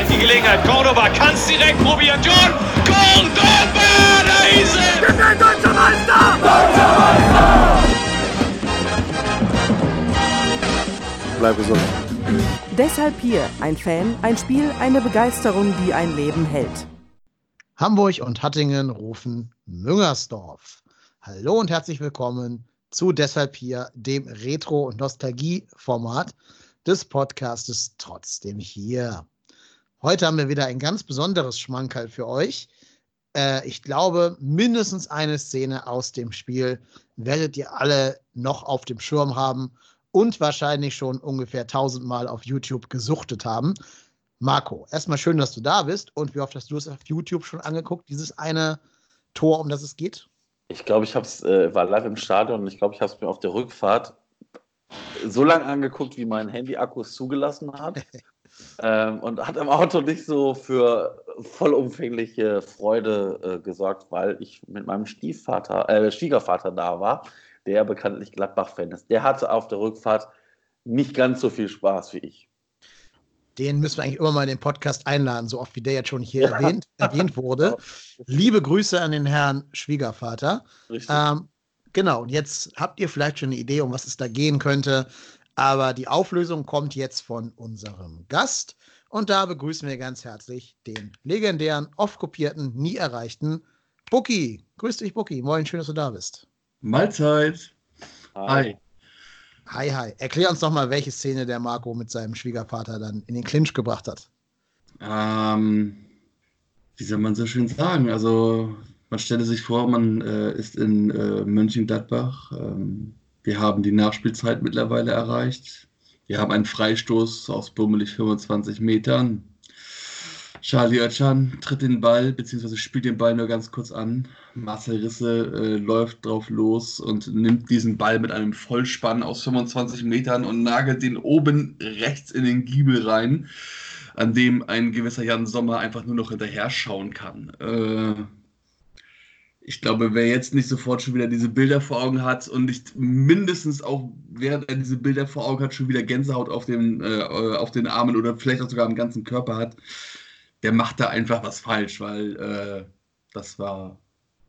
vielleicht die Gelegenheit. Cordoba kann es direkt probieren. John Cordoba, da ist er! Wir sind deutscher Meister! Deutscher Meister! Bleib gesund. Deshalb hier ein Fan, ein Spiel, eine Begeisterung, die ein Leben hält. Hamburg und Hattingen rufen Müngersdorf. Hallo und herzlich willkommen zu Deshalb hier, dem Retro- und Nostalgie-Format des Podcastes Trotzdem hier. Heute haben wir wieder ein ganz besonderes Schmankerl für euch. Äh, ich glaube, mindestens eine Szene aus dem Spiel werdet ihr alle noch auf dem Schirm haben und wahrscheinlich schon ungefähr tausendmal auf YouTube gesuchtet haben. Marco, erstmal schön, dass du da bist und wie oft hast du es auf YouTube schon angeguckt, dieses eine Tor, um das es geht? Ich glaube, ich hab's, äh, war live im Stadion und ich glaube, ich habe es mir auf der Rückfahrt so lange angeguckt, wie mein Handy-Akku es zugelassen hat. ähm, und hat im Auto nicht so für vollumfängliche Freude äh, gesorgt, weil ich mit meinem Stiefvater, äh, Schwiegervater da war, der bekanntlich Gladbach-Fan ist. Der hatte auf der Rückfahrt nicht ganz so viel Spaß wie ich. Den müssen wir eigentlich immer mal in den Podcast einladen, so oft wie der jetzt schon hier ja. erwähnt, erwähnt, wurde. Liebe Grüße an den Herrn Schwiegervater. Ähm, genau, und jetzt habt ihr vielleicht schon eine Idee, um was es da gehen könnte. Aber die Auflösung kommt jetzt von unserem Gast. Und da begrüßen wir ganz herzlich den legendären, oft kopierten, nie erreichten Bucky. Grüß dich, Bucky. Moin, schön, dass du da bist. Mahlzeit. Hi. Hi, hi. Erklär uns doch mal, welche Szene der Marco mit seinem Schwiegervater dann in den Clinch gebracht hat. Ähm, wie soll man so schön sagen? Also, man stelle sich vor, man äh, ist in äh, Mönchengladbach. Ähm, wir haben die Nachspielzeit mittlerweile erreicht. Wir haben einen Freistoß aus bummelig 25 Metern. Charlie Oetschan tritt den Ball, beziehungsweise spielt den Ball nur ganz kurz an. Marcel Risse äh, läuft drauf los und nimmt diesen Ball mit einem Vollspann aus 25 Metern und nagelt den oben rechts in den Giebel rein, an dem ein gewisser Jan Sommer einfach nur noch hinterher schauen kann. Äh, ich glaube, wer jetzt nicht sofort schon wieder diese Bilder vor Augen hat und nicht mindestens auch, während er diese Bilder vor Augen hat, schon wieder Gänsehaut auf, dem, äh, auf den Armen oder vielleicht auch sogar am ganzen Körper hat, der macht da einfach was falsch, weil äh, das war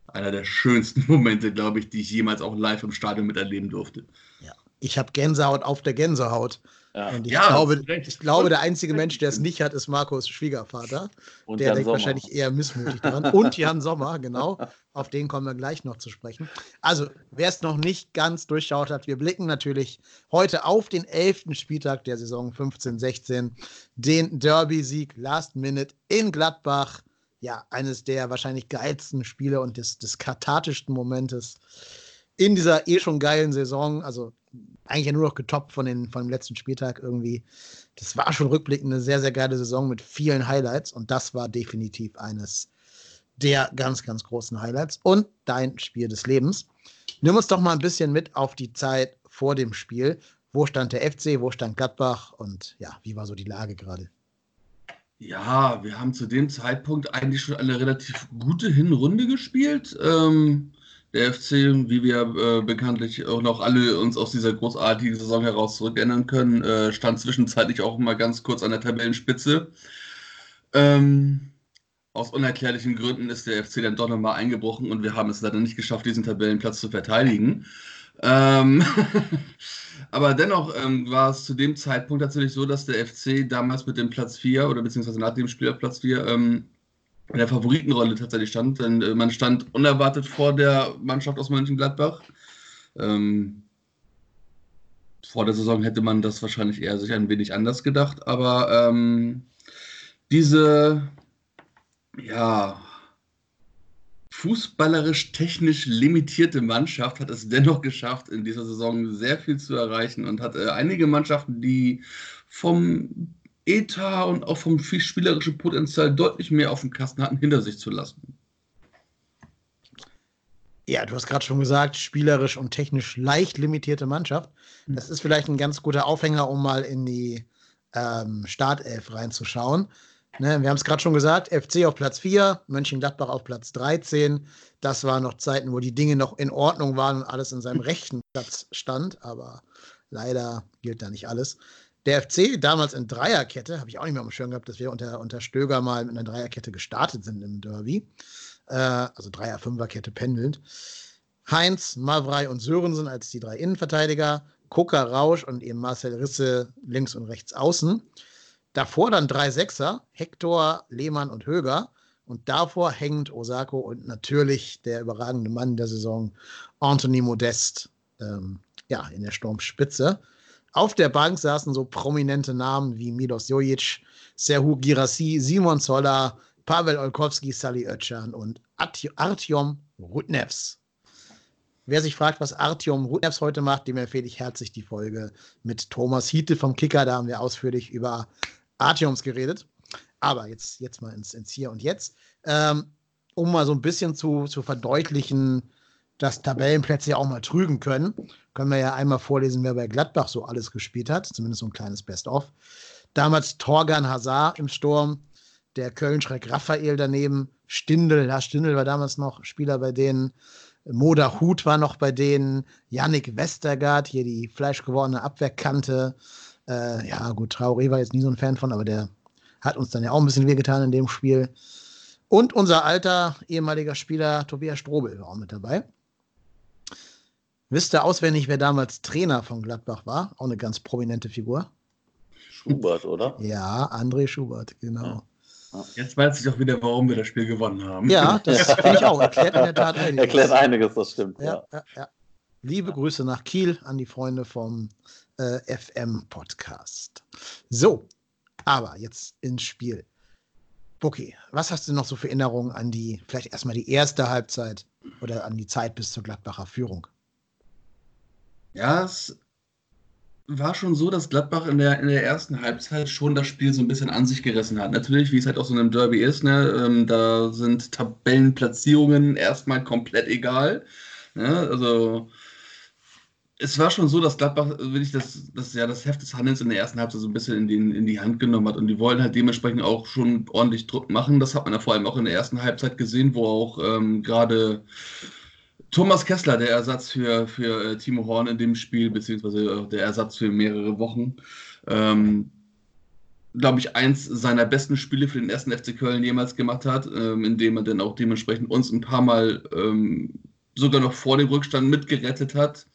einer der schönsten Momente, glaube ich, die ich jemals auch live im Stadion miterleben durfte. Ja, ich habe Gänsehaut auf der Gänsehaut. Ja. Und ich, Ja, glaube, ich glaube, der einzige Mensch, der es nicht hat, ist Marcos Schwiegervater. Und der Jan denkt Sommer. wahrscheinlich eher missmutig dran. Und Jan Sommer, genau. Auf den kommen wir gleich noch zu sprechen. Also, wer es noch nicht ganz durchschaut hat, wir blicken natürlich heute auf den 11. Spieltag der Saison 15-16. Den Derby-Sieg Last Minute in Gladbach. Ja, eines der wahrscheinlich geilsten Spiele und des, des kathartischsten Momentes in dieser eh schon geilen Saison. Also, eigentlich ja nur noch getoppt von, den, von dem letzten Spieltag irgendwie. Das war schon rückblickend eine sehr, sehr geile Saison mit vielen Highlights und das war definitiv eines der ganz, ganz großen Highlights und dein Spiel des Lebens. Nimm uns doch mal ein bisschen mit auf die Zeit vor dem Spiel. Wo stand der FC, wo stand Gladbach und ja, wie war so die Lage gerade? Ja, wir haben zu dem Zeitpunkt eigentlich schon eine relativ gute Hinrunde gespielt. Ähm, der FC, wie wir äh, bekanntlich auch noch alle uns aus dieser großartigen Saison heraus zurückerinnern können, äh, stand zwischenzeitlich auch mal ganz kurz an der Tabellenspitze. Ähm, aus unerklärlichen Gründen ist der FC dann doch nochmal eingebrochen und wir haben es leider nicht geschafft, diesen Tabellenplatz zu verteidigen. Ähm, aber dennoch ähm, war es zu dem Zeitpunkt tatsächlich so, dass der FC damals mit dem Platz 4 oder beziehungsweise nach dem Spiel auf Platz 4 ähm, in der Favoritenrolle tatsächlich stand, denn äh, man stand unerwartet vor der Mannschaft aus Mönchengladbach. Ähm, vor der Saison hätte man das wahrscheinlich eher sich ein wenig anders gedacht, aber ähm, diese ja, fußballerisch technisch limitierte Mannschaft hat es dennoch geschafft, in dieser Saison sehr viel zu erreichen und hat äh, einige Mannschaften, die vom Etat und auch vom spielerischen Potenzial deutlich mehr auf dem Kasten hatten, hinter sich zu lassen. Ja, du hast gerade schon gesagt, spielerisch und technisch leicht limitierte Mannschaft. Das ist vielleicht ein ganz guter Aufhänger, um mal in die ähm, Startelf reinzuschauen. Ne, wir haben es gerade schon gesagt, FC auf Platz 4, Mönchengladbach auf Platz 13. Das waren noch Zeiten, wo die Dinge noch in Ordnung waren und alles in seinem rechten Platz stand, aber leider gilt da nicht alles. Der FC damals in Dreierkette, habe ich auch nicht mehr am Schirm gehabt, dass wir unter, unter Stöger mal mit einer Dreierkette gestartet sind im Derby. Äh, also Dreier-Fünferkette pendelnd. Heinz, Mavrei und Sörensen als die drei Innenverteidiger, Kucker, Rausch und eben Marcel Risse links und rechts außen. Davor dann drei Sechser, Hector, Lehmann und Höger. Und davor hängt Osako und natürlich der überragende Mann der Saison, Anthony Modest, ähm, ja, in der Sturmspitze. Auf der Bank saßen so prominente Namen wie Milos Jojic, Serhu Girassi, Simon Zoller, Pavel Olkowski, Sally Özcan und Artyom Rudnevs. Wer sich fragt, was Artyom Rudnevs heute macht, dem empfehle ich herzlich die Folge mit Thomas Hiete vom Kicker. Da haben wir ausführlich über Artyoms geredet. Aber jetzt, jetzt mal ins, ins Hier und Jetzt. Ähm, um mal so ein bisschen zu, zu verdeutlichen, dass Tabellenplätze ja auch mal trügen können, können wir ja einmal vorlesen, wer bei Gladbach so alles gespielt hat. Zumindest so ein kleines Best-of. Damals Torgan Hazard im Sturm, der Köln-Schreck Raphael daneben, Stindel, Lars Stindel war damals noch Spieler bei denen, Moda Hut war noch bei denen, Yannick Westergaard, hier die fleischgewordene Abwehrkante. Äh, ja, gut, Traoré war jetzt nie so ein Fan von, aber der hat uns dann ja auch ein bisschen wehgetan in dem Spiel. Und unser alter ehemaliger Spieler Tobias Strobel war auch mit dabei. Wisst ihr auswendig, wer damals Trainer von Gladbach war? Auch eine ganz prominente Figur. Schubert, oder? Ja, André Schubert, genau. Ja. Jetzt weiß ich auch wieder, warum wir das Spiel gewonnen haben. Ja, das finde ich auch. Erklärt in der Tat einiges. Erklärt einiges, das stimmt. Ja, ja. ja Liebe Grüße nach Kiel an die Freunde vom äh, FM-Podcast. So, aber jetzt ins Spiel. Bucky, was hast du noch so für Erinnerungen an die, vielleicht erstmal die erste Halbzeit oder an die Zeit bis zur Gladbacher Führung? Ja, es war schon so, dass Gladbach in der, in der ersten Halbzeit schon das Spiel so ein bisschen an sich gerissen hat. Natürlich, wie es halt auch so in einem Derby ist, ne, ähm, da sind Tabellenplatzierungen erstmal komplett egal. Ne? Also es war schon so, dass Gladbach wirklich das, das, ja, das Heft des Handelns in der ersten Halbzeit so ein bisschen in, den, in die Hand genommen hat und die wollen halt dementsprechend auch schon ordentlich Druck machen. Das hat man ja vor allem auch in der ersten Halbzeit gesehen, wo auch ähm, gerade Thomas Kessler, der Ersatz für, für äh, Timo Horn in dem Spiel, beziehungsweise der Ersatz für mehrere Wochen, ähm, glaube ich, eins seiner besten Spiele für den ersten FC Köln jemals gemacht hat, ähm, indem er dann auch dementsprechend uns ein paar Mal ähm, sogar noch vor dem Rückstand mitgerettet hat.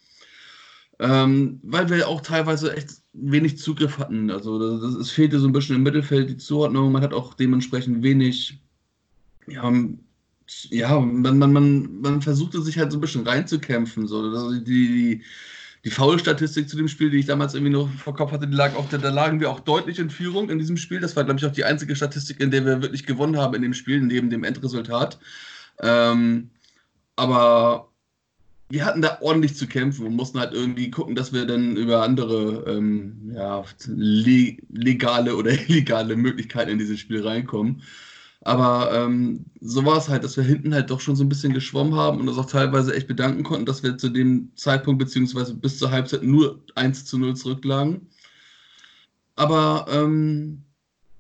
Ähm, weil wir auch teilweise echt wenig Zugriff hatten. Also das, es fehlte so ein bisschen im Mittelfeld die Zuordnung. Man hat auch dementsprechend wenig ja, ja, man, man, man, man versuchte sich halt so ein bisschen reinzukämpfen. So. Also die, die, die Foul-Statistik zu dem Spiel, die ich damals irgendwie noch vor Kopf hatte, die lag auch, da, da lagen wir auch deutlich in Führung in diesem Spiel. Das war, glaube ich, auch die einzige Statistik, in der wir wirklich gewonnen haben in dem Spiel, neben dem Endresultat. Ähm, aber wir hatten da ordentlich zu kämpfen und mussten halt irgendwie gucken, dass wir dann über andere ähm, ja, legale oder illegale Möglichkeiten in dieses Spiel reinkommen. Aber ähm, so war es halt, dass wir hinten halt doch schon so ein bisschen geschwommen haben und uns auch teilweise echt bedanken konnten, dass wir zu dem Zeitpunkt beziehungsweise bis zur Halbzeit nur 1 zu 0 zurücklagen. Aber ähm,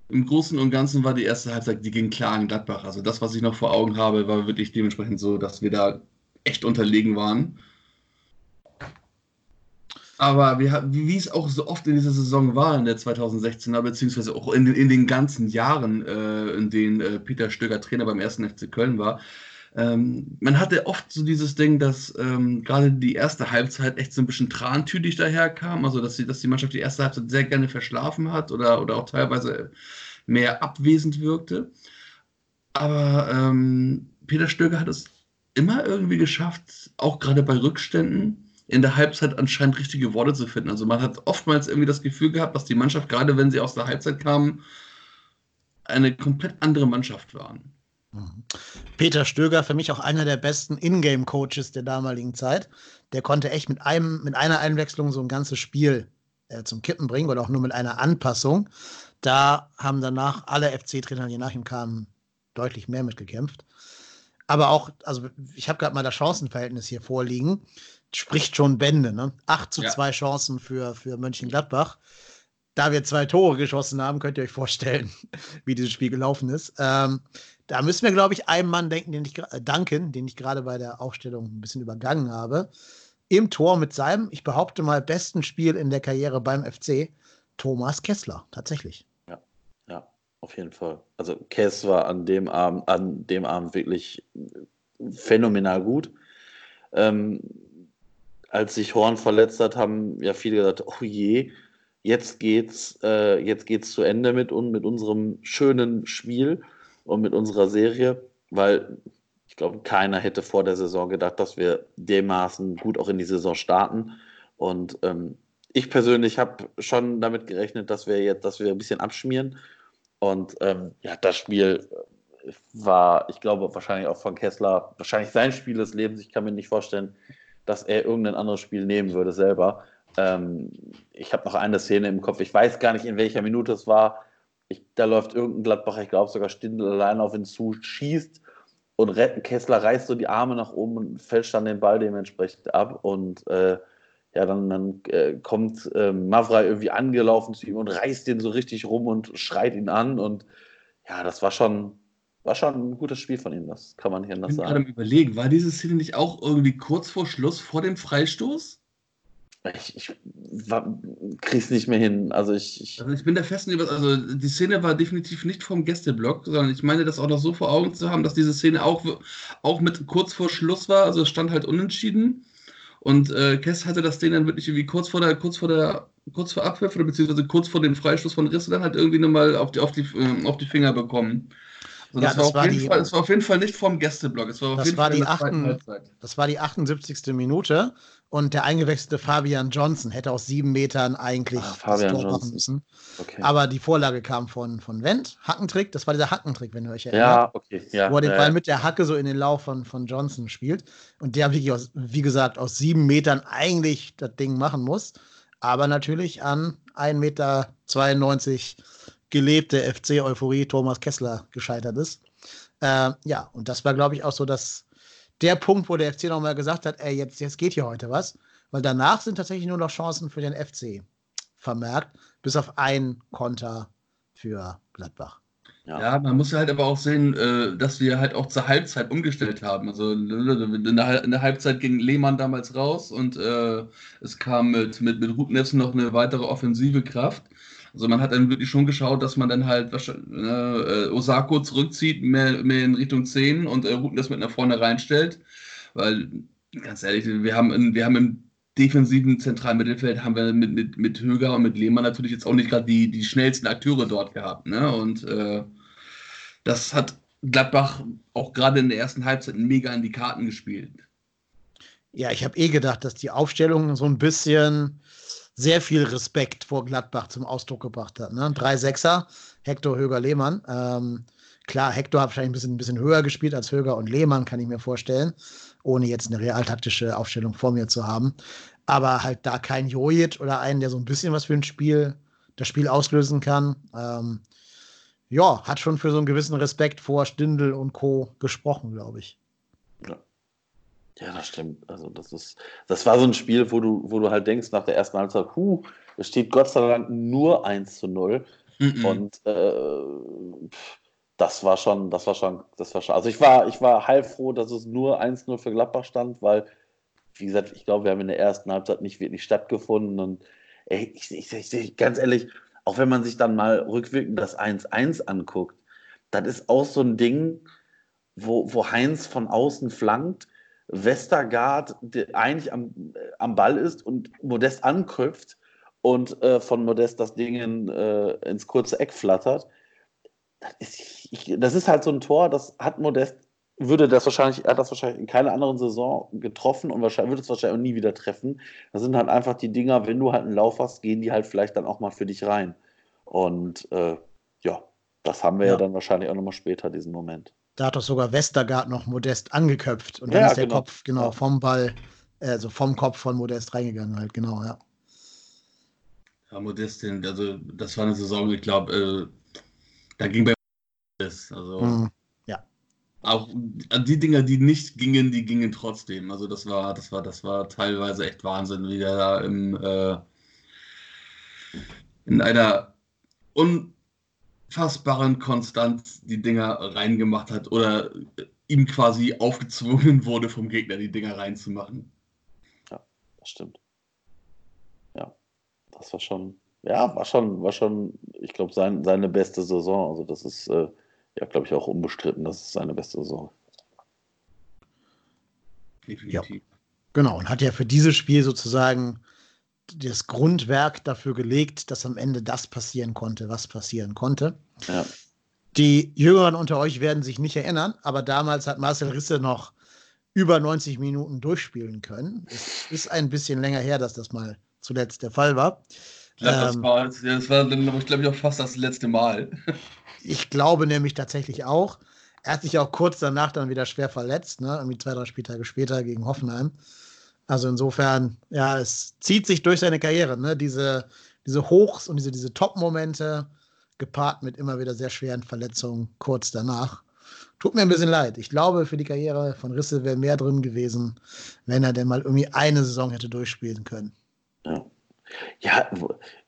im Großen und Ganzen war die erste Halbzeit, die ging klar an Gladbach. Also das, was ich noch vor Augen habe, war wirklich dementsprechend so, dass wir da echt unterlegen waren. Aber wir, wie es auch so oft in dieser Saison war, in der 2016er, beziehungsweise auch in, in den ganzen Jahren, äh, in denen äh, Peter Stöger Trainer beim ersten FC Köln war, ähm, man hatte oft so dieses Ding, dass ähm, gerade die erste Halbzeit echt so ein bisschen trantütig daherkam, also dass, sie, dass die Mannschaft die erste Halbzeit sehr gerne verschlafen hat oder, oder auch teilweise mehr abwesend wirkte. aber ähm, Peter Stöger hat es immer irgendwie geschafft, auch gerade bei Rückständen, in der Halbzeit anscheinend richtige Worte zu finden. Also man hat oftmals irgendwie das Gefühl gehabt, dass die Mannschaft, gerade wenn sie aus der Halbzeit kamen, eine komplett andere Mannschaft waren. Mhm. Peter Stöger, für mich auch einer der besten Ingame-Coaches der damaligen Zeit. Der konnte echt mit, einem, mit einer Einwechslung so ein ganzes Spiel äh, zum Kippen bringen oder auch nur mit einer Anpassung. Da haben danach alle FC-Trainer, die nach ihm kamen, deutlich mehr mitgekämpft. Aber auch, also ich habe gerade mal das Chancenverhältnis hier vorliegen, spricht schon Bände. Ne? 8 zu ja. 2 Chancen für, für Mönchengladbach. Da wir zwei Tore geschossen haben, könnt ihr euch vorstellen, wie dieses Spiel gelaufen ist. Ähm, da müssen wir, glaube ich, einem Mann denken, den ich äh, danken, den ich gerade bei der Aufstellung ein bisschen übergangen habe. Im Tor mit seinem, ich behaupte mal, besten Spiel in der Karriere beim FC, Thomas Kessler, tatsächlich. Ja, ja, auf jeden Fall. Also Kess war an dem Abend, an dem Abend wirklich phänomenal gut. Ähm, als sich Horn verletzt hat, haben ja viele gesagt, oh je, jetzt geht's, äh, jetzt geht's zu Ende mit, mit unserem schönen Spiel und mit unserer Serie, weil ich glaube, keiner hätte vor der Saison gedacht, dass wir dermaßen gut auch in die Saison starten. Und ähm, ich persönlich habe schon damit gerechnet, dass wir jetzt, dass wir ein bisschen abschmieren. Und ähm, ja, das Spiel war, ich glaube, wahrscheinlich auch von Kessler, wahrscheinlich sein Spiel des Lebens. Ich kann mir nicht vorstellen, dass er irgendein anderes Spiel nehmen würde selber. Ähm, ich habe noch eine Szene im Kopf, ich weiß gar nicht, in welcher Minute es war. Ich, da läuft irgendein Gladbacher, ich glaube sogar Stindl allein auf ihn zu, schießt und. Kessler reißt so die Arme nach oben und fälscht dann den Ball dementsprechend ab. Und äh, ja, dann, dann äh, kommt äh, Mavra irgendwie angelaufen zu ihm und reißt den so richtig rum und schreit ihn an. Und ja, das war schon, war schon ein gutes Spiel von ihm, das kann man hier anders sagen. Ich bin gerade überlegen, war diese Szene nicht auch irgendwie kurz vor Schluss, vor dem Freistoß? Ich, ich krieg's nicht mehr hin. Also ich, ich, also ich bin der festen über, also die Szene war definitiv nicht vom Gästeblock, sondern ich meine das auch noch so vor Augen zu haben, dass diese Szene auch, auch mit kurz vor Schluss war. Also es stand halt unentschieden. Und äh, Kess hatte das Ding dann wirklich irgendwie kurz vor der, kurz vor der, kurz vor Abpfiff oder beziehungsweise kurz vor dem Freistoß von Risse dann halt irgendwie nochmal auf die, auf die, äh, auf die Finger bekommen. Also ja, das, das, war war die, Fall, das, war auf jeden Fall nicht vom Gästeblock. Es war auf das, jeden war Fall die achten, das war die 78. Minute und der eingewechselte Fabian Johnson hätte aus sieben Metern eigentlich Ach, Fabian das Tor machen müssen. Okay. Aber die Vorlage kam von, von Wendt. Hackentrick, das war dieser Hackentrick, wenn ihr euch erinnert. Ja, okay. Ja, wo er den ja, Ball mit der Hacke so in den Lauf von, von Johnson spielt. Und der wirklich, aus, wie gesagt, aus sieben Metern eigentlich das Ding machen muss. Aber natürlich an 1,92 Meter gelebte FC-Euphorie Thomas Kessler gescheitert ist. Äh, ja, und das war, glaube ich, auch so das, der Punkt, wo der FC nochmal gesagt hat, ey, jetzt, jetzt geht hier heute was. Weil danach sind tatsächlich nur noch Chancen für den FC vermerkt, bis auf ein Konter für Gladbach. Ja. ja. man muss halt aber auch sehen, äh, dass wir halt auch zur Halbzeit umgestellt haben. Also in der, Halbzeit ging Lehmann damals raus und äh, es kam mit, mit, mit Rubnevs noch eine weitere offensive Kraft. Also man hat dann wirklich schon geschaut, dass man dann halt äh, Osako zurückzieht, mehr, mehr in Richtung 10 und äh, Ruten das mit nach vorne reinstellt. Weil, ganz ehrlich, wir haben, in, wir haben im defensiven zentralen Mittelfeld haben wir mit, mit, mit Höger und mit Lehmann natürlich jetzt auch nicht gerade die, die schnellsten Akteure dort gehabt. Ne? Und äh, das hat Gladbach auch gerade in der ersten Halbzeit mega in die Karten gespielt. Ja, ich habe eh gedacht, dass die Aufstellung so ein bisschen sehr viel Respekt vor Gladbach zum Ausdruck gebracht hat. Ne? Drei Sechser, Hector, Höger, Lehmann. Ähm, klar, Hector hat wahrscheinlich ein bisschen, ein bisschen höher gespielt als Höger und Lehmann, kann ich mir vorstellen, ohne jetzt eine realtaktische Aufstellung vor mir zu haben. Aber halt da kein Jojic oder einen, der so ein bisschen was für ein Spiel, das Spiel auslösen kann. Ähm, ja, hat schon für so einen gewissen Respekt vor Stindl und Co. gesprochen, glaube ich. Ja. Das stimmt. Also das ist, das war so ein Spiel, wo du, wo du halt denkst nach der ersten Halbzeit, huh, es steht Gott sei Dank nur 1 zu 0. Mhm. Und äh, das war schon, das war schon, das war schon. Also ich war, ich war heilfroh, dass es nur 1-0 für Gladbach stand, weil, wie gesagt, ich glaube, wir haben in der ersten Halbzeit nicht wirklich stattgefunden. Und ey, ich, ich, ich, ganz ehrlich, auch wenn man sich dann mal rückwirkend das 1-1 anguckt, das ist auch so ein Ding, wo, wo Heinz von außen flankt Westergaard der eigentlich am, äh, am Ball ist und Modest anköpft und äh, von Modest das Ding in, äh, ins kurze Eck flattert. das ist, ich, das ist halt so ein Tor, das hat Modest, würde das wahrscheinlich, er hat das wahrscheinlich in keiner anderen Saison getroffen und wahrscheinlich würde es wahrscheinlich auch nie wieder treffen. Das sind halt einfach die Dinger, wenn du halt einen Lauf hast, gehen die halt vielleicht dann auch mal für dich rein. Und äh, ja, das haben wir ja. ja dann wahrscheinlich auch nochmal später, diesen Moment. Da hat doch sogar Westergaard noch Modest angeköpft und dann ja, ist der genau. Kopf genau vom Ball, also vom Kopf von Modest reingegangen halt, genau, ja. Ja, Modest, also das war eine Saison, ich glaube, äh, da ging bei Modest, also mhm. ja. Auch die Dinger, die nicht gingen, die gingen trotzdem. Also das war, das war, das war teilweise echt Wahnsinn, wie der da im, äh, in einer un unfassbaren Konstanz die Dinger reingemacht hat oder ihm quasi aufgezwungen wurde vom Gegner, die Dinger reinzumachen. Ja, das stimmt. Ja, das war schon, ja, war schon, war schon, ich glaube, sein, seine beste Saison. Also das ist, äh, ja, glaube ich, auch unbestritten, das ist seine beste Saison. Definitiv. Ja. Genau, und hat ja für dieses Spiel sozusagen das Grundwerk dafür gelegt, dass am Ende das passieren konnte, was passieren konnte. Ja. Die Jüngeren unter euch werden sich nicht erinnern, aber damals hat Marcel Risse noch über 90 Minuten durchspielen können. Es ist ein bisschen länger her, dass das mal zuletzt der Fall war. Ich glaube, das ähm, war, das war ich glaube auch fast das letzte Mal. ich glaube nämlich tatsächlich auch. Er hat sich auch kurz danach dann wieder schwer verletzt, ne? irgendwie zwei, drei Spieltage später gegen Hoffenheim. Also insofern, ja, es zieht sich durch seine Karriere, ne? Diese, diese Hochs und diese, diese Top-Momente gepaart mit immer wieder sehr schweren Verletzungen kurz danach. Tut mir ein bisschen leid. Ich glaube, für die Karriere von Risse wäre mehr drin gewesen, wenn er denn mal irgendwie eine Saison hätte durchspielen können. Ja,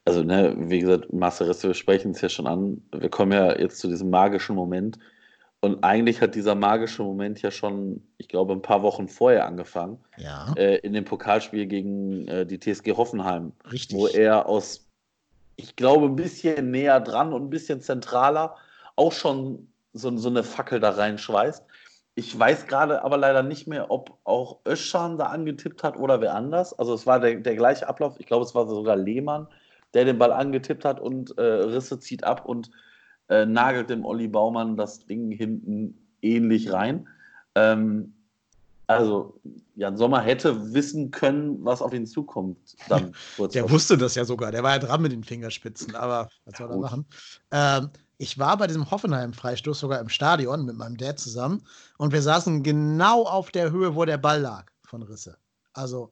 also ne, wie gesagt, Marcel Risse, wir sprechen es ja schon an. Wir kommen ja jetzt zu diesem magischen Moment. Und eigentlich hat dieser magische Moment ja schon, ich glaube, ein paar Wochen vorher angefangen. Ja. Äh, in dem Pokalspiel gegen äh, die TSG Hoffenheim. Richtig. Wo er aus, ich glaube, ein bisschen näher dran und ein bisschen zentraler auch schon so, so eine Fackel da reinschweißt. Ich weiß gerade aber leider nicht mehr, ob auch Öschan da angetippt hat oder wer anders. Also es war der, der gleiche Ablauf. Ich glaube, es war sogar Lehmann, der den Ball angetippt hat und äh, Risse zieht ab und äh, nagelt dem Olli Baumann das Ding hinten ähnlich rein. Ähm, also Jan Sommer hätte wissen können, was auf ihn zukommt. Dann der wusste das ja sogar. Der war ja dran mit den Fingerspitzen. Aber was soll er machen? Ähm, ich war bei diesem Hoffenheim-Freistoß sogar im Stadion mit meinem Dad zusammen und wir saßen genau auf der Höhe, wo der Ball lag von Risse. Also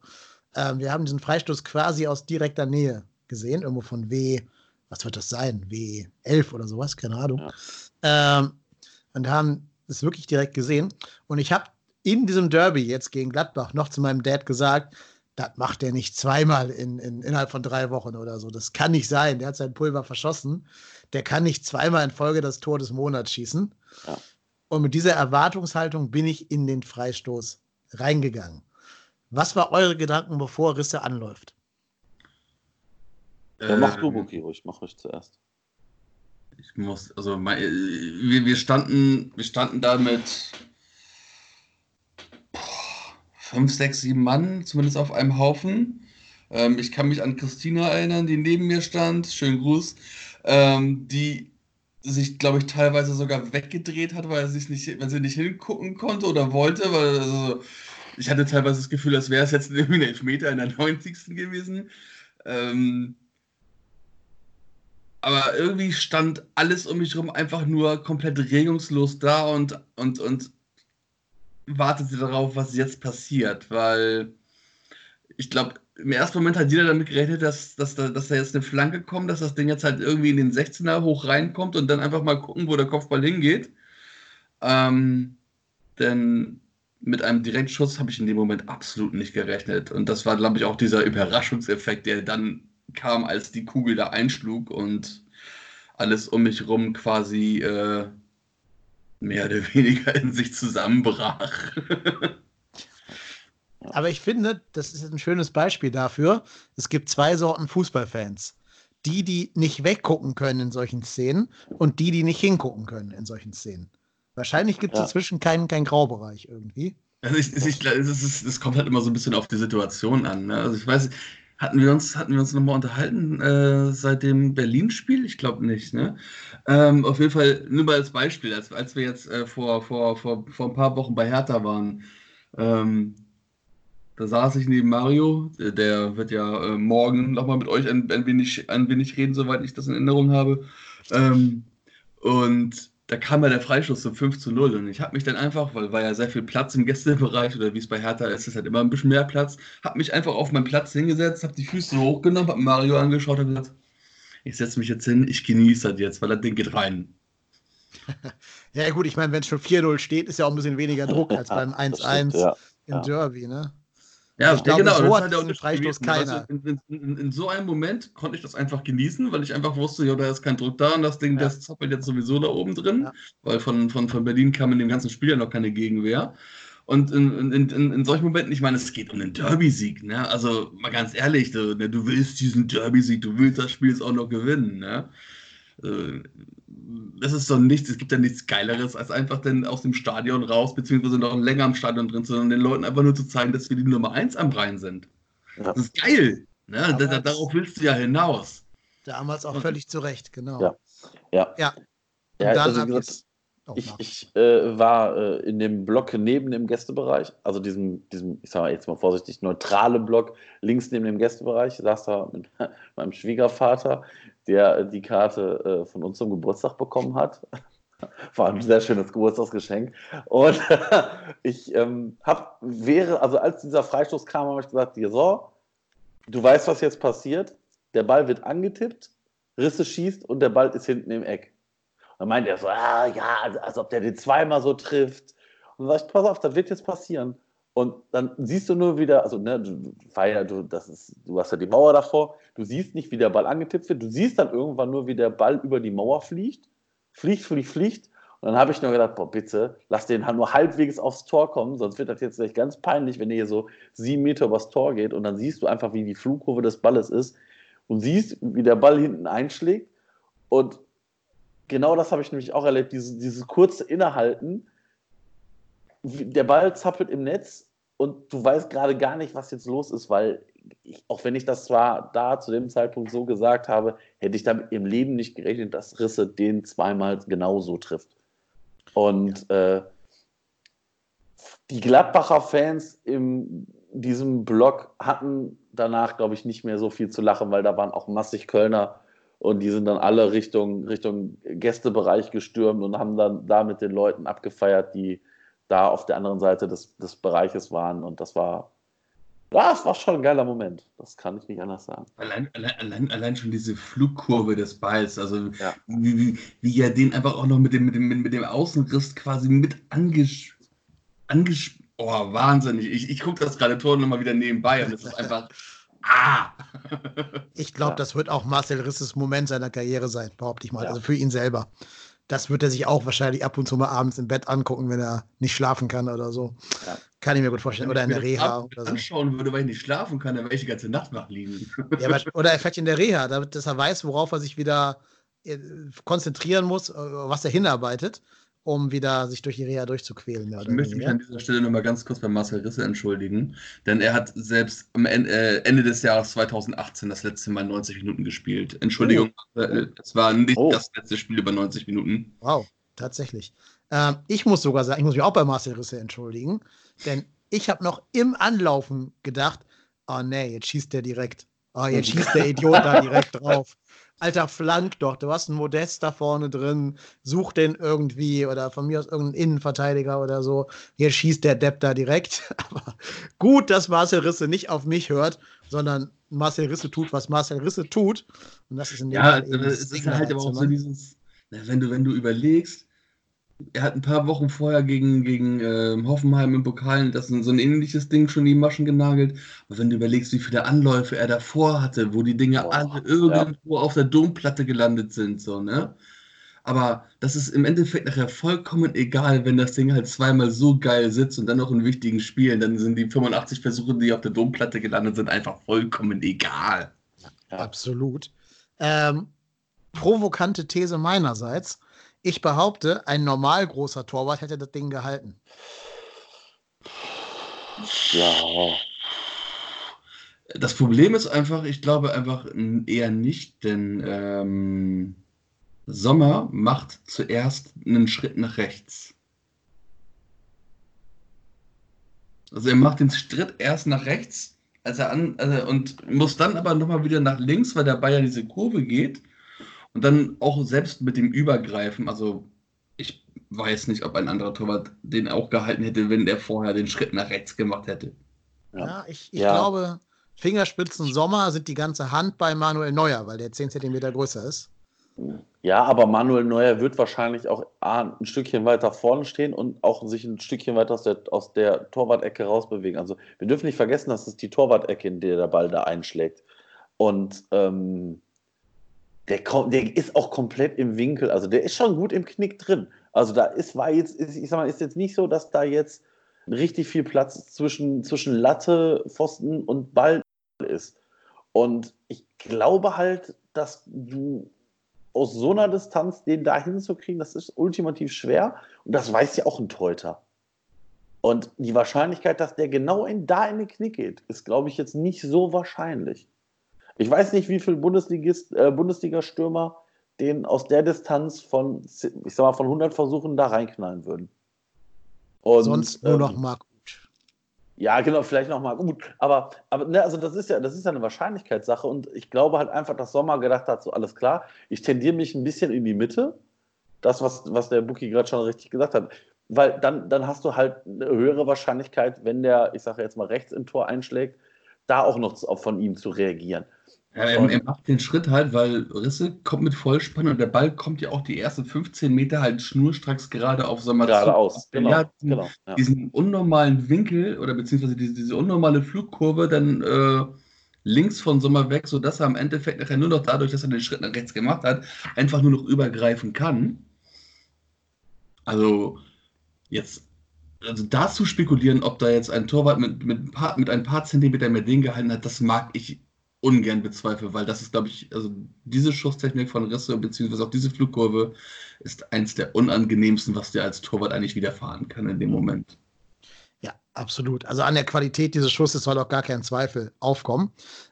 ähm, wir haben diesen Freistoß quasi aus direkter Nähe gesehen, irgendwo von W was wird das sein? W11 oder sowas, keine Ahnung. Ja. Ähm, und haben es wirklich direkt gesehen. Und ich habe in diesem Derby jetzt gegen Gladbach noch zu meinem Dad gesagt, das macht er nicht zweimal in, in, innerhalb von drei Wochen oder so. Das kann nicht sein. Der hat sein Pulver verschossen. Der kann nicht zweimal in Folge das Tor des Monats schießen. Ja. Und mit dieser Erwartungshaltung bin ich in den Freistoß reingegangen. Was war eure Gedanken, bevor Risse anläuft? Ja, mach du, Buki, ruhig, mach ruhig zuerst. Ich muss, also mein, wir, wir, standen, wir standen da mit fünf, sechs, sieben Mann, zumindest auf einem Haufen. Ähm, ich kann mich an Christina erinnern, die neben mir stand. Schönen Gruß. Ähm, die sich, glaube ich, teilweise sogar weggedreht hat, weil, sie nicht, weil sie nicht hingucken konnte oder wollte. Weil also, ich hatte teilweise das Gefühl, als wäre es jetzt irgendwie ein Elfmeter in der 90. gewesen. Ähm, aber irgendwie stand alles um mich herum einfach nur komplett regungslos da und, und, und wartete darauf, was jetzt passiert, weil ich glaube, im ersten Moment hat jeder damit gerechnet, dass, dass, da, dass da jetzt eine Flanke kommt, dass das Ding jetzt halt irgendwie in den 16er hoch reinkommt und dann einfach mal gucken, wo der Kopfball hingeht. Ähm, denn mit einem Direktschuss habe ich in dem Moment absolut nicht gerechnet. Und das war, glaube ich, auch dieser Überraschungseffekt, der dann kam, als die Kugel da einschlug und alles um mich rum quasi äh, mehr oder weniger in sich zusammenbrach. Aber ich finde, das ist ein schönes Beispiel dafür. Es gibt zwei Sorten Fußballfans. Die, die nicht weggucken können in solchen Szenen und die, die nicht hingucken können in solchen Szenen. Wahrscheinlich gibt es ja. dazwischen keinen kein Graubereich irgendwie. Also ich, ich, es, ist, es kommt halt immer so ein bisschen auf die Situation an. Ne? Also ich weiß, Hatten wir uns, hatten wir uns nochmal unterhalten äh, seit dem Berlin-Spiel? Ich glaube nicht, ne? Ähm, auf jeden Fall, nur mal als Beispiel, als, als wir jetzt äh, vor, vor, vor, vor ein paar Wochen bei Hertha waren, ähm, da saß ich neben Mario, der, wird ja äh, morgen nochmal mit euch ein, ein, wenig, ein wenig reden, soweit ich das in Erinnerung habe. Ähm, und da kam ja der Freistoß zum 5 zu 0 und ich habe mich dann einfach, weil war ja sehr viel Platz im Gästebereich oder wie es bei Hertha ist, ist halt immer ein bisschen mehr Platz, habe mich einfach auf meinen Platz hingesetzt, habe die Füße hochgenommen, habe Mario angeschaut und gesagt, ich setze mich jetzt hin, ich genieße das jetzt, weil das Ding geht rein. ja gut, ich meine, wenn es schon 4-0 steht, ist ja auch ein bisschen weniger Druck als beim 1-1 ja. im Ja. Derby, ne? Ja, ich glaube, genau. so das hat ja auch diesen nicht Freistoß weißt keiner. du, In, in, in, so einem Moment konnte ich das einfach genießen, weil ich einfach wusste, ja, da ist kein Druck da und das Ding, das zappelt jetzt sowieso da oben drin, weil von, von, von Berlin kam in dem ganzen Spiel ja noch keine Gegenwehr. Und in, in, in, in solchen Momenten, ich meine, es geht um einen Derby-Sieg, ne? Also mal ganz ehrlich, du, ne, du willst diesen Derby-Sieg, du willst das Spiel jetzt auch noch gewinnen, ne? Äh, Das ist doch nichts, es gibt ja nichts Geileres, als einfach dann aus dem Stadion raus, beziehungsweise noch länger am Stadion drin, sondern den Leuten einfach nur zu zeigen, dass wir die Nummer 1 am Rhein sind. Das ist geil. Ne? Da, da, darauf willst du ja hinaus. Damals auch völlig zu Recht, genau. Ja. Ja. Ja. Ja, Und dann also gesagt, ich, ich äh, war äh, in dem Block neben dem Gästebereich, also diesem, diesem, ich sag mal jetzt mal vorsichtig, neutrale Block links neben dem Gästebereich, saß da mit meinem Schwiegervater, der die Karte äh, von uns zum Geburtstag bekommen hat. War ein sehr schönes Geburtstagsgeschenk. Und ich ähm, habe, wäre, also als dieser Freistoß kam, habe ich gesagt, dir so, du weißt, was jetzt passiert. Der Ball wird angetippt, Risse schießt und der Ball ist hinten im Eck. Dann meint er so, ah, ja, als, ob der den zweimal so trifft. Und dann sag ich, pass auf, das wird jetzt passieren. Und dann siehst du nur wieder, also ne, du, Feier, du, das ist, du hast ja die Mauer davor, du siehst nicht, wie der Ball angetippt wird, du siehst dann irgendwann nur, wie der Ball über die Mauer fliegt, fliegt, fliegt, fliegt. Und dann habe ich nur gedacht, boah, bitte, lass den halt nur halbwegs aufs Tor kommen, sonst wird das jetzt gleich ganz peinlich, wenn er hier so sieben Meter übers Tor geht und dann siehst du einfach, wie die Flugkurve des Balles ist und siehst, wie der Ball hinten einschlägt. Und genau das habe ich nämlich auch erlebt, dieses, dieses kurze Innehalten. Der Ball zappelt im Netz und du weißt gerade gar nicht, was jetzt los ist, weil ich, auch wenn ich das zwar da zu dem Zeitpunkt so gesagt habe, hätte ich damit im Leben nicht gerechnet, dass Risse den zweimal genauso trifft. Und äh, die Gladbacher Fans in diesem Block hatten danach, glaube ich, nicht mehr so viel zu lachen, weil da waren auch massig Kölner und die sind dann alle Richtung, Richtung Gästebereich gestürmt und haben dann da mit den Leuten abgefeiert, die da auf der anderen Seite des, des Bereiches waren. Und das war, ja, es war schon ein geiler Moment. Das kann ich nicht anders sagen. Allein, allein, allein, schon diese Flugkurve des Balls, also wie, wie, wie er den einfach auch noch mit dem, mit dem, mit dem Außenriss quasi mit angesch... angesch oh, wahnsinnig. Ich, ich gucke das gerade Tor nochmal wieder nebenbei und es ist einfach... Ah! Ich glaube, das wird auch Marcel Risses Moment seiner Karriere sein, behaupte ich mal. Also für ihn selber. Das wird er sich auch wahrscheinlich ab und zu mal abends im Bett angucken, wenn er nicht schlafen kann oder so. Kann ich mir gut vorstellen. Oder in der Wenn ich Reha das oder so. anschauen würde, weil ich nicht schlafen kann, dann wäre ich die ganze Nacht wach liegen. Ja, oder vielleicht in der Reha, damit, dass er weiß, worauf er sich wieder äh, konzentrieren muss, äh, was er hinarbeitet, um wieder sich durch die Reha durchzuquälen. Ich möchte mich an dieser Stelle nochmal ganz kurz bei Marcel Risse entschuldigen, denn er hat selbst am Ende, äh, des Jahres 2018 das letzte Mal 90 Minuten gespielt. Entschuldigung, äh, es war nicht das letzte Spiel über 90 Minuten. Wow, tatsächlich. Ähm, ich muss sogar sagen, ich muss mich auch bei Marcel Risse entschuldigen, denn ich habe noch im Anlaufen gedacht, oh nee, jetzt schießt der direkt. Oh, jetzt schießt der Idiot da direkt drauf. Alter, flank doch, du hast einen Modest da vorne drin, such den irgendwie oder von mir aus irgendeinen Innenverteidiger oder so. Hier schießt der Depp da direkt. Aber gut, dass Marcel Risse nicht auf mich hört, sondern Marcel Risse tut, was Marcel Risse tut. Und das ist in dem Ja, Fall eben es ist halt aber auch so dieses, wenn du, wenn du überlegst, er hat ein paar Wochen vorher gegen, gegen ähm, Hoffenheim im Pokal das ist so ein ähnliches Ding schon die Maschen genagelt. Aber wenn du überlegst, wie viele Anläufe er davor hatte, wo die Dinge alle irgendwo auf der Domplatte gelandet sind, so, ne? Aber das ist im Endeffekt nachher vollkommen egal, wenn das Ding halt zweimal so geil sitzt und dann noch in wichtigen Spielen, dann sind die 85 Versuche, die auf der Domplatte gelandet sind, einfach vollkommen egal. Absolut. Ähm, provokante These meinerseits. Ich behaupte, ein normal großer Torwart hätte das Ding gehalten. Ja. Das Problem ist einfach, ich glaube einfach eher nicht, denn ähm, Sommer macht zuerst einen Schritt nach rechts. Also er macht den Schritt erst nach rechts, als er an, also, und muss dann aber nochmal wieder nach links, weil der Bayer diese Kurve geht. Und dann auch selbst mit dem Übergreifen, also ich weiß nicht, ob ein anderer Torwart den auch gehalten hätte, wenn der vorher den Schritt nach rechts gemacht hätte. Ja, ja ich, ich ja. glaube, Fingerspitzen Sommer sind die ganze Hand bei Manuel Neuer, weil der 10 cm größer ist. Ja, aber Manuel Neuer wird wahrscheinlich auch ein Stückchen weiter vorne stehen und auch sich ein Stückchen weiter aus der, aus der Torwart-Ecke rausbewegen. Also wir dürfen nicht vergessen, dass es die Torwart-Ecke, in der der Ball da einschlägt. Und ähm, der, der ist auch komplett im Winkel. Also der ist schon gut im Knick drin. Also da ist, war jetzt, ich sag mal, ist jetzt nicht so, dass da jetzt richtig viel Platz zwischen, zwischen Latte, Pfosten und Ball ist. Und ich glaube halt, dass du aus so einer Distanz den da hinzukriegen, das ist ultimativ schwer. Und das weiß ja auch ein Teuter. Und die Wahrscheinlichkeit, dass der genau in, da in den Knick geht, ist, glaube ich, jetzt nicht so wahrscheinlich. Ich weiß nicht, wie viele Bundesligist, äh, Bundesliga-Stürmer den aus der Distanz von, ich sag mal, von 100 Versuchen da reinknallen würden. Und, Sonst nur ähm, noch Marc Uth. Ja, genau, vielleicht noch Marc Uth. Aber, aber ne, also das ist ja, das ist ja eine Wahrscheinlichkeitssache und ich glaube halt einfach, dass Sommer gedacht hat, so alles klar, ich tendiere mich ein bisschen in die Mitte. Das, was, was der Buki gerade schon richtig gesagt hat. Weil dann, dann hast du halt eine höhere Wahrscheinlichkeit, wenn der, ich sage jetzt mal, rechts im Tor einschlägt, da auch noch von ihm zu reagieren. Ja, er, er, macht den Schritt halt, weil Risse kommt mit Vollspann und der Ball kommt ja auch die ersten 15 Meter halt schnurstracks gerade auf Sommer Geradeaus, genau, ja, diesen, genau, ja. diesen unnormalen Winkel oder beziehungsweise diese, diese unnormale Flugkurve dann äh, links von Sommer weg, sodass er am Endeffekt nachher nur noch dadurch, dass er den Schritt nach rechts gemacht hat, einfach nur noch übergreifen kann. Also jetzt also dazu spekulieren, ob da jetzt ein Torwart mit, mit, ein paar, mit ein paar Zentimeter mehr den gehalten hat, das mag ich ungern bezweifle, weil das ist, glaube ich, also diese Schusstechnik von Risse, beziehungsweise auch diese Flugkurve, ist eins der unangenehmsten, was dir als Torwart eigentlich widerfahren kann in dem Moment. Ja, absolut. Also an der Qualität dieses Schusses soll auch gar kein Zweifel aufkommen.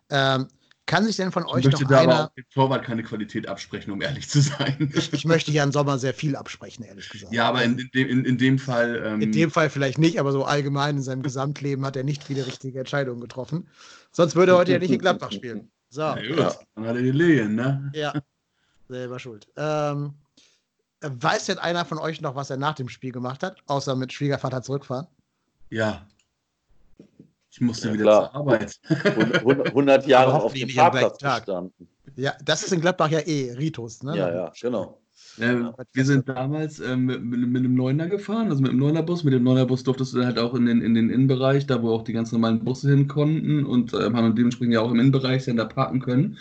Ähm, kann sich denn von euch ich noch einer... Aber dem Torwart keine Qualität absprechen, um ehrlich zu sein. Ich, ich möchte Jan Sommer sehr viel absprechen, ehrlich gesagt. Ja, aber in, in, dem, in, in dem Fall... Ähm, in dem Fall vielleicht nicht, aber so allgemein in seinem Gesamtleben hat er nicht viele richtige Entscheidungen getroffen. Sonst würde er heute ja nicht in Gladbach spielen. So. Na gut, ja. dann hat er gelegen, ne? Ja, selber schuld. Ähm, weiß denn einer von euch noch, was er nach dem Spiel gemacht hat, außer mit Schwiegervater zurückfahren? Ja, ich musste ja, wieder klar. zur Arbeit. 100 Jahre auf dem Parkplatz gestanden. Ja, das ist in Gladbach ja eh Ritus, ne? Ja, ja, genau. Äh, wir sind damals äh, mit, mit, einem Neuner gefahren, also mit dem Neunerbus. Mit dem Neunerbus durftest du dann halt auch in den, in den Innenbereich, da wo auch die ganz normalen Busse hin konnten und äh, haben dementsprechend ja auch im Innenbereich dann da parken können.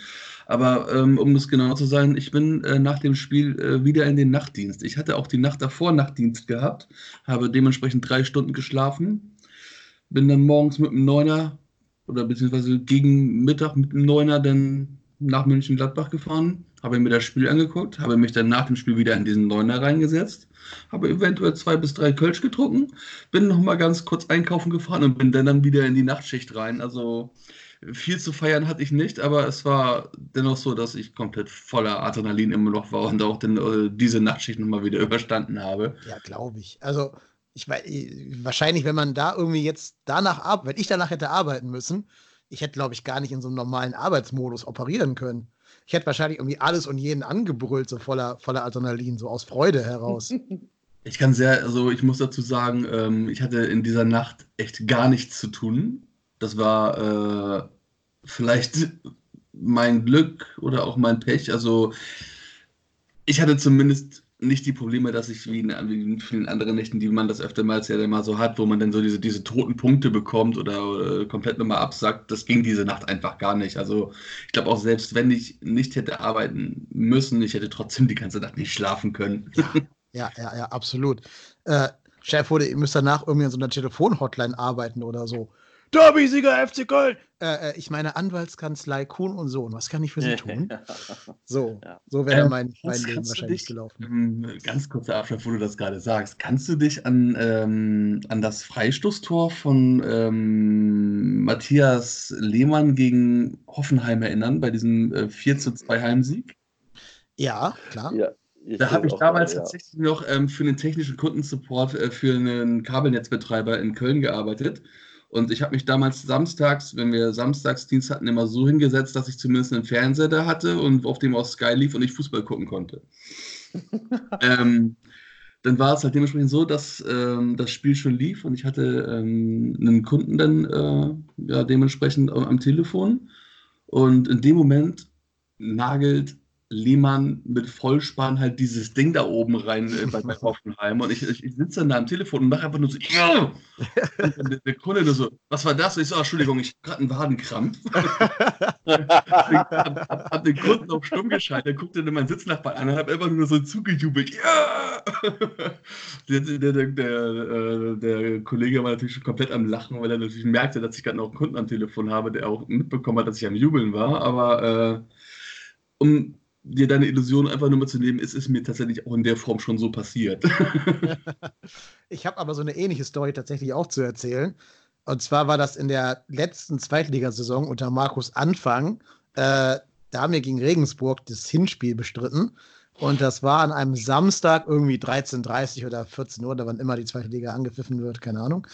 Aber ähm, um das genau zu sein, ich bin äh, nach dem Spiel äh, wieder in den Nachtdienst. Ich hatte auch die Nacht davor Nachtdienst gehabt, habe dementsprechend drei Stunden geschlafen bin dann morgens mit dem Neuner oder beziehungsweise gegen Mittag mit dem Neuner dann nach München-Gladbach gefahren, habe mir das Spiel angeguckt, habe mich dann nach dem Spiel wieder in diesen Neuner reingesetzt, habe eventuell zwei bis drei Kölsch getrunken, bin nochmal ganz kurz einkaufen gefahren und bin dann, dann wieder in die Nachtschicht rein. Also viel zu feiern hatte ich nicht, aber es war dennoch so, dass ich komplett voller Adrenalin immer noch war und auch den, äh, diese Nachtschicht nochmal wieder überstanden habe. Ja, glaube ich. Also ich weiß, wahrscheinlich, wenn man da irgendwie jetzt danach ab, wenn ich danach hätte arbeiten müssen, ich hätte, glaube ich, gar nicht in so einem normalen Arbeitsmodus operieren können. Ich hätte wahrscheinlich irgendwie alles und jeden angebrüllt, so voller, voller Adrenalin, so aus Freude heraus. Ich kann sehr, also ich muss dazu sagen, ähm, ich hatte in dieser Nacht echt gar nichts zu tun. Das war äh, vielleicht mein Glück oder auch mein Pech. Also ich hatte zumindest nicht die Probleme, dass ich wie in, wie in, vielen anderen Nächten, die man das öftermals ja mal so hat, wo man dann so diese, diese toten Punkte bekommt oder äh, komplett nochmal absackt, das ging diese Nacht einfach gar nicht. Also ich glaube auch selbst wenn ich nicht hätte arbeiten müssen, ich hätte trotzdem die ganze Nacht nicht schlafen können. Ja, ja, ja, ja absolut. Äh, Chef wurde, ihr müsst danach irgendwie in so einer Telefonhotline arbeiten oder so. Derby-Sieger FC Köln. Äh, äh, ich meine Anwaltskanzlei Kuhn und Sohn. Was kann ich für Sie tun? So, so wäre Ähm, mein, mein Leben wahrscheinlich dich- gelaufen. Ähm, Ganz kurzer Abschnitt, wo du das gerade sagst. Kannst du dich an, ähm, an das Freistoßtor von ähm, Matthias Lehmann gegen Hoffenheim erinnern, bei diesem äh, 4 zu 2 Heimsieg? Ja, klar. Ja, ich Da habe ich damals gerade, ja. tatsächlich noch ähm, für den technischen Kundensupport äh, für einen Kabelnetzbetreiber in Köln gearbeitet. Und ich habe mich damals samstags, wenn wir Samstagsdienst hatten, immer so hingesetzt, dass ich zumindest einen Fernseher da hatte und auf dem auch Sky lief und ich Fußball gucken konnte. ähm, dann war es halt dementsprechend so, dass ähm, das Spiel schon lief und ich hatte ähm, einen Kunden dann äh, ja, dementsprechend am am Telefon. Und in dem Moment nagelt Lehmann mit Vollspann halt dieses Ding da oben rein äh, bei, bei Hoffenheim. Und ich, ich, ich sitze dann da am Telefon und mache einfach nur so, der, der Kunde nur so, was war das? Und ich so, "Ah, Entschuldigung, ich habe gerade einen Wadenkrampf. hab, hab, hab den Kunden auf stumm geschaltet, der guckte dann meinen Sitznachbarn an und hab einfach nur so zugejubelt. Ja! der, der, der, der, äh, der Kollege war natürlich schon komplett am Lachen, weil er natürlich merkte, dass ich gerade noch einen Kunden am Telefon habe, der auch mitbekommen hat, dass ich am Jubeln war. Aber äh, um dir deine Illusion einfach nur mal zu nehmen, es ist mir tatsächlich auch in der Form schon so passiert. Ich habe aber so eine ähnliche Story tatsächlich auch zu erzählen. Und zwar war das in der letzten Zweitligasaison unter Markus Anfang. Äh, da haben wir gegen Regensburg das Hinspiel bestritten. Und das war an einem Samstag irgendwie 13.30 oder 14 Uhr, da wann immer die zweite Liga angepfiffen wird, keine Ahnung.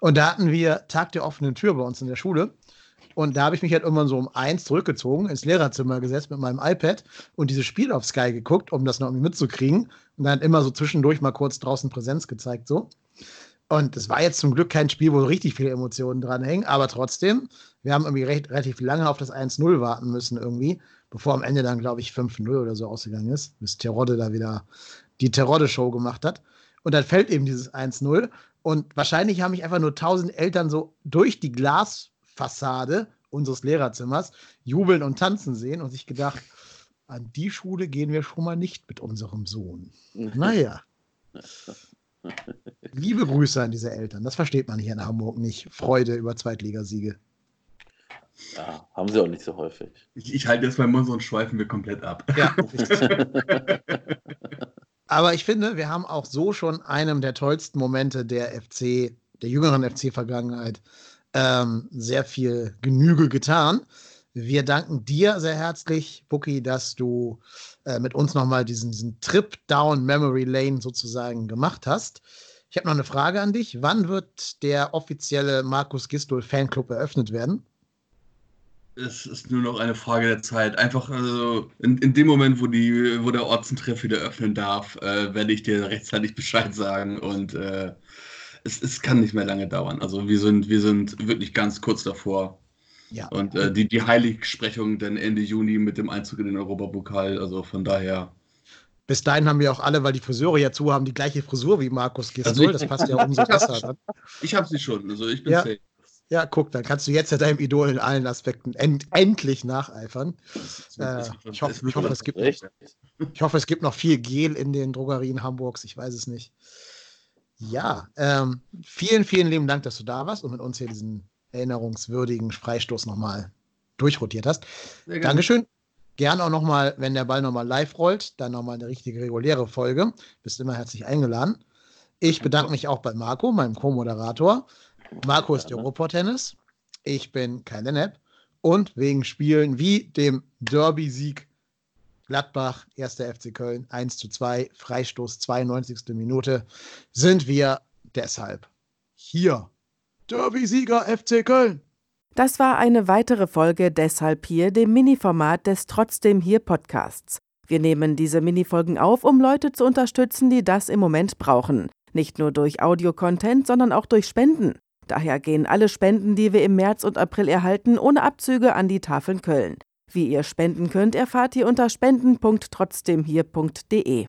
Und da hatten wir Tag der offenen Tür bei uns in der Schule. Und da habe ich mich halt irgendwann so um eins zurückgezogen, ins Lehrerzimmer gesetzt mit meinem iPad und dieses Spiel auf Sky geguckt, um das noch irgendwie mitzukriegen. Und dann immer so zwischendurch mal kurz draußen Präsenz gezeigt, so. Und es war jetzt zum Glück kein Spiel, wo richtig viele Emotionen dranhängen, aber trotzdem, wir haben irgendwie recht, relativ lange auf das 1-0 warten müssen irgendwie, bevor am Ende dann, glaube ich, 5-0 oder so ausgegangen ist, bis Terodde da wieder die Terodde-Show gemacht hat. Und dann fällt eben dieses 1-0 und wahrscheinlich haben mich einfach nur tausend Eltern so durch die Glasfassade unseres Lehrerzimmers jubeln und tanzen sehen und sich gedacht, an die Schule gehen wir schon mal nicht mit unserem Sohn. Naja. Liebe Grüße an diese Eltern. Das versteht man hier in Hamburg nicht. Freude über Zweitligasiege. Ja, haben sie auch nicht so häufig. Ich, ich halte jetzt meinen Mund und schweifen wir komplett ab. Ja, Aber ich finde, wir haben auch so schon einem der tollsten Momente der FC, der jüngeren FC-Vergangenheit, ähm, sehr viel Genüge getan. Wir danken dir sehr herzlich, Buki, dass du äh, mit uns nochmal diesen, diesen Trip down Memory Lane sozusagen gemacht hast. Ich habe noch eine Frage an dich. Wann wird der offizielle Markus Gistol Fanclub eröffnet werden? Es ist nur noch eine Frage der Zeit. Einfach also in, in dem Moment, wo, die, wo der Ortsentreff wieder öffnen darf, äh, werde ich dir rechtzeitig Bescheid sagen. Und äh, es, es kann nicht mehr lange dauern. Also wir sind, wir sind wirklich ganz kurz davor. Ja. Und äh, die, die Heiligsprechung dann Ende Juni mit dem Einzug in den Europapokal. Also von daher. Bis dahin haben wir auch alle, weil die Friseure ja zu haben, die gleiche Frisur wie Markus Gistol. Also das passt ja umso besser. Dann. Ich habe sie schon. Also ich bin Ja. safe. Ja, guck, dann kannst du jetzt ja deinem Idol in allen Aspekten end endlich nacheifern. Äh, ich, hoffe, ich, hoffe, es gibt, ich hoffe, es gibt noch viel Gel in den Drogerien Hamburgs. Ich weiß es nicht. Ja, ähm, vielen, vielen lieben Dank, dass du da warst und mit uns hier diesen erinnerungswürdigen Freistoß nochmal durchrotiert hast. Sehr gerne. Dankeschön. Gern auch nochmal, wenn der Ball nochmal live rollt, dann nochmal eine richtige reguläre Folge. Bist immer herzlich eingeladen. Ich bedanke mich auch bei Marco, meinem Co-Moderator. Marco ist Europort-Tennis. Ich bin Kai Lennep. Und wegen Spielen wie dem Derby-Sieg Gladbach, 1. FC Köln, 1 zu 2, Freistoß, 92. Minute, sind wir deshalb hier. Derby-Sieger FC Köln. Das war eine weitere Folge Deshalb hier, dem Mini-Format des Trotzdem hier Podcasts. Wir nehmen diese Minifolgen auf, um Leute zu unterstützen, die das im Moment brauchen. Nicht nur durch Audio-Content, sondern auch durch Spenden. Daher gehen alle Spenden, die wir im März und April erhalten, ohne Abzüge an die Tafeln Köln. Wie ihr spenden könnt, erfahrt ihr unter spenden.trotzdemhier.de.